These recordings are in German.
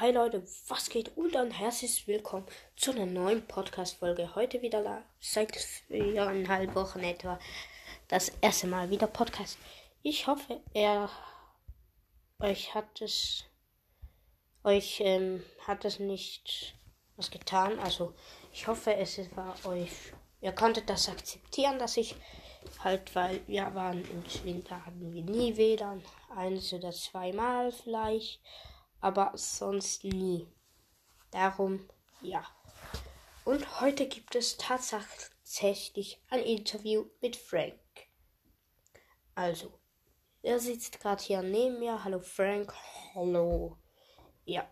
Hi Leute, was geht? Und dann herzlich willkommen zu einer neuen Podcast-Folge. Heute wieder da, seit viereinhalb Wochen etwa, das erste Mal wieder Podcast. Ich hoffe, er euch hat es euch ähm, hat es nicht was getan. Also ich hoffe, es war euch. Ihr konntet das akzeptieren, dass ich halt, weil wir waren im Winter hatten wir nie WLAN, eins oder zweimal vielleicht aber sonst nie. Darum ja. Und heute gibt es tatsächlich ein Interview mit Frank. Also, er sitzt gerade hier neben mir. Hallo Frank. Hallo. Ja.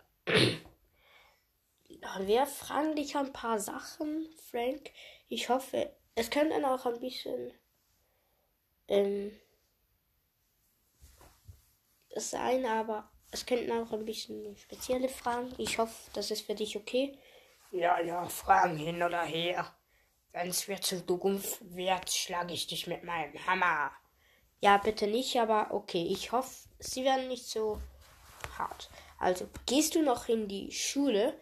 Wir fragen dich ein paar Sachen, Frank. Ich hoffe, es könnte auch ein bisschen ähm, sein, aber es könnten auch ein bisschen spezielle Fragen. Ich hoffe, das ist für dich okay. Ja, ja, Fragen hin oder her. Wenn es mir zu Zukunft wird, schlage ich dich mit meinem Hammer. Ja, bitte nicht, aber okay. Ich hoffe, sie werden nicht so hart. Also, gehst du noch in die Schule?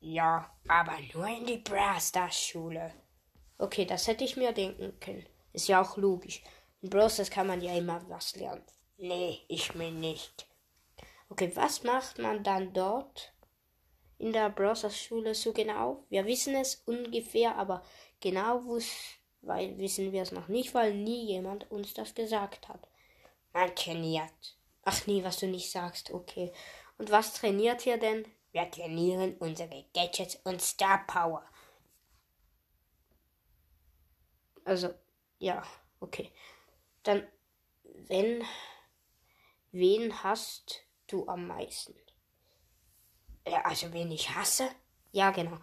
Ja, aber nur in die Braster-Schule. Okay, das hätte ich mir denken können. Ist ja auch logisch. In Brosters kann man ja immer was lernen. Nee, ich mir nicht. Okay, was macht man dann dort in der Browser-Schule so genau? Wir wissen es ungefähr, aber genau weil wissen wir es noch nicht, weil nie jemand uns das gesagt hat. Man trainiert. Ach nee, was du nicht sagst, okay. Und was trainiert ihr denn? Wir trainieren unsere Gadgets und Star Power. Also, ja, okay. Dann, wenn, wen hast du am meisten? Äh, also wen ich hasse? Ja, genau.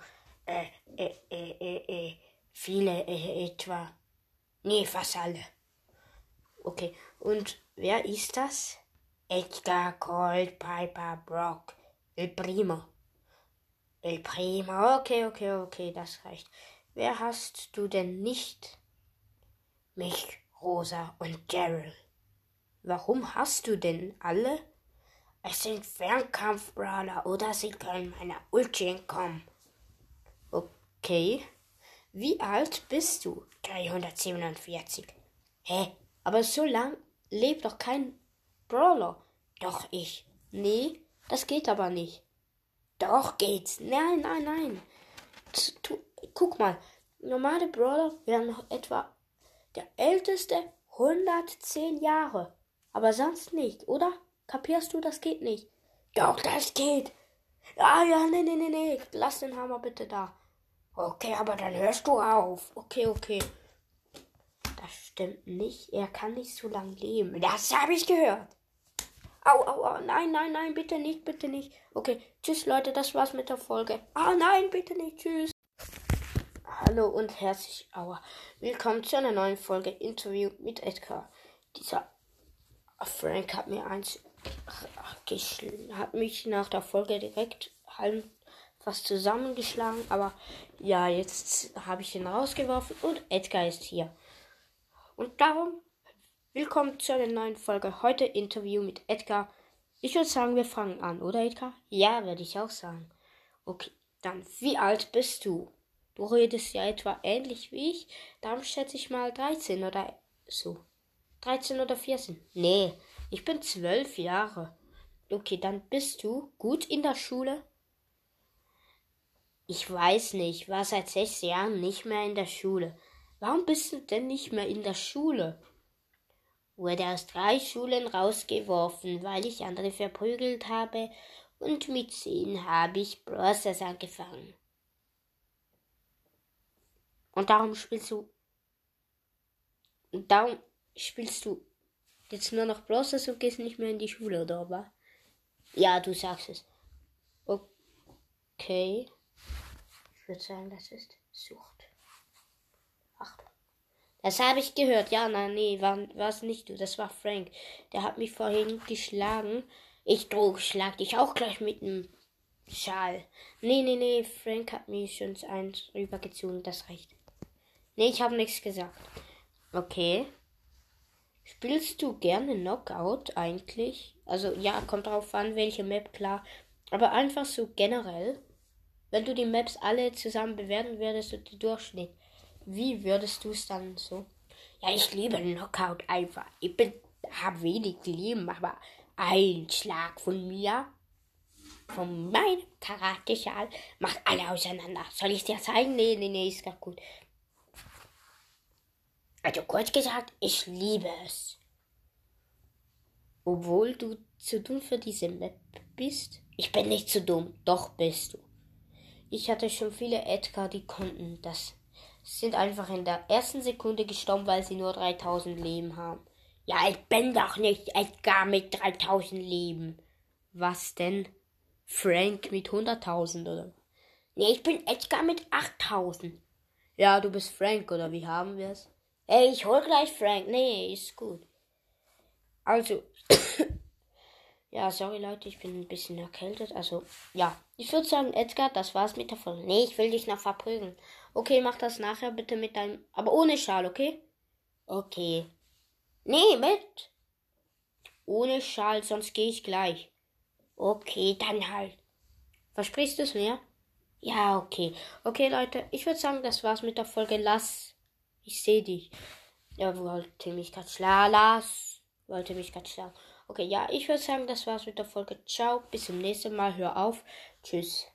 Äh, äh, äh, äh, äh viele äh, etwa. Nee, fast alle. Okay, und wer ist das? Edgar, Colt, Piper, Brock, El Primo. El Primo, okay, okay, okay, das reicht. Wer hast du denn nicht? Mich, Rosa und Daryl. Warum hast du denn alle? Es sind Fernkampfbrawler oder sie können meiner Ulti entkommen. Okay. Wie alt bist du? 347. Hä? Aber so lang lebt doch kein Brawler. Doch ich. Nee, das geht aber nicht. Doch geht's. Nein, nein, nein. Guck mal, normale Brawler werden noch etwa der älteste 110 Jahre. Aber sonst nicht, oder? Kapierst du, das geht nicht? Doch, das geht. Ah ja, nee, nee, nee, nee. Lass den Hammer bitte da. Okay, aber dann hörst du auf. Okay, okay. Das stimmt nicht. Er kann nicht so lange leben. Das habe ich gehört. Au, au, au. Nein, nein, nein, bitte nicht, bitte nicht. Okay, tschüss, Leute, das war's mit der Folge. Ah, nein, bitte nicht, tschüss. Hallo und herzlich, aua. Willkommen zu einer neuen Folge Interview mit Edgar. Dieser Frank hat mir eins hat mich nach der Folge direkt halb fast zusammengeschlagen, aber ja, jetzt habe ich ihn rausgeworfen und Edgar ist hier. Und darum, willkommen zu einer neuen Folge. Heute Interview mit Edgar. Ich würde sagen, wir fangen an, oder Edgar? Ja, würde ich auch sagen. Okay, dann, wie alt bist du? Du redest ja etwa ähnlich wie ich, darum schätze ich mal 13 oder so. 13 oder 14? Nee, ich bin 12 Jahre. Okay, dann bist du gut in der Schule? Ich weiß nicht, war seit sechs Jahren nicht mehr in der Schule. Warum bist du denn nicht mehr in der Schule? Wurde aus drei Schulen rausgeworfen, weil ich andere verprügelt habe und mit zehn habe ich Browsers angefangen. Und darum spielst du. Und darum spielst du jetzt nur noch Browsers und gehst nicht mehr in die Schule, oder was? Ja, du sagst es. Okay. Ich würde sagen, das ist Sucht. Achtung. Das habe ich gehört. Ja, nein, nee, war es nicht du. Das war Frank. Der hat mich vorhin geschlagen. Ich droh, schlag dich auch gleich mit einem Schal. Nee, nee, nee, Frank hat mir schon eins rübergezogen. Das reicht. Nee, ich habe nichts gesagt. Okay. Spielst du gerne Knockout eigentlich? Also ja, kommt drauf an, welche Map, klar. Aber einfach so generell, wenn du die Maps alle zusammen bewerten würdest und den Durchschnitt, wie würdest du es dann so? Ja, ich liebe Knockout einfach. Ich bin, habe wenig Leben, aber ein Schlag von mir, von meinem Karate-Schal, macht alle auseinander. Soll ich dir zeigen? Nee, nee, nee, ist gar gut. Also kurz gesagt, ich liebe es. Obwohl du zu dumm für diese Map bist? Ich bin nicht zu dumm, doch bist du. Ich hatte schon viele Edgar, die konnten das. Sind einfach in der ersten Sekunde gestorben, weil sie nur 3000 Leben haben. Ja, ich bin doch nicht Edgar mit 3000 Leben. Was denn? Frank mit 100.000 oder? Nee, ich bin Edgar mit 8000. Ja, du bist Frank oder wie haben wir es? Ey, ich hol gleich Frank. Nee, ist gut. Also, ja, sorry Leute, ich bin ein bisschen erkältet. Also, ja, ich würde sagen, Edgar, das war's mit der Folge. Nee, ich will dich noch verprügeln. Okay, mach das nachher bitte mit deinem, aber ohne Schal, okay? Okay. Nee, mit. Ohne Schal, sonst gehe ich gleich. Okay, dann halt. Versprichst du es mir? Ja, okay. Okay, Leute, ich würde sagen, das war's mit der Folge. Lass. Ich sehe dich. Er wollte mich gerade schlagen. Lass. Wollte mich gerade schlagen. Okay, ja, ich würde sagen, das war's mit der Folge. Ciao, bis zum nächsten Mal. Hör auf. Tschüss.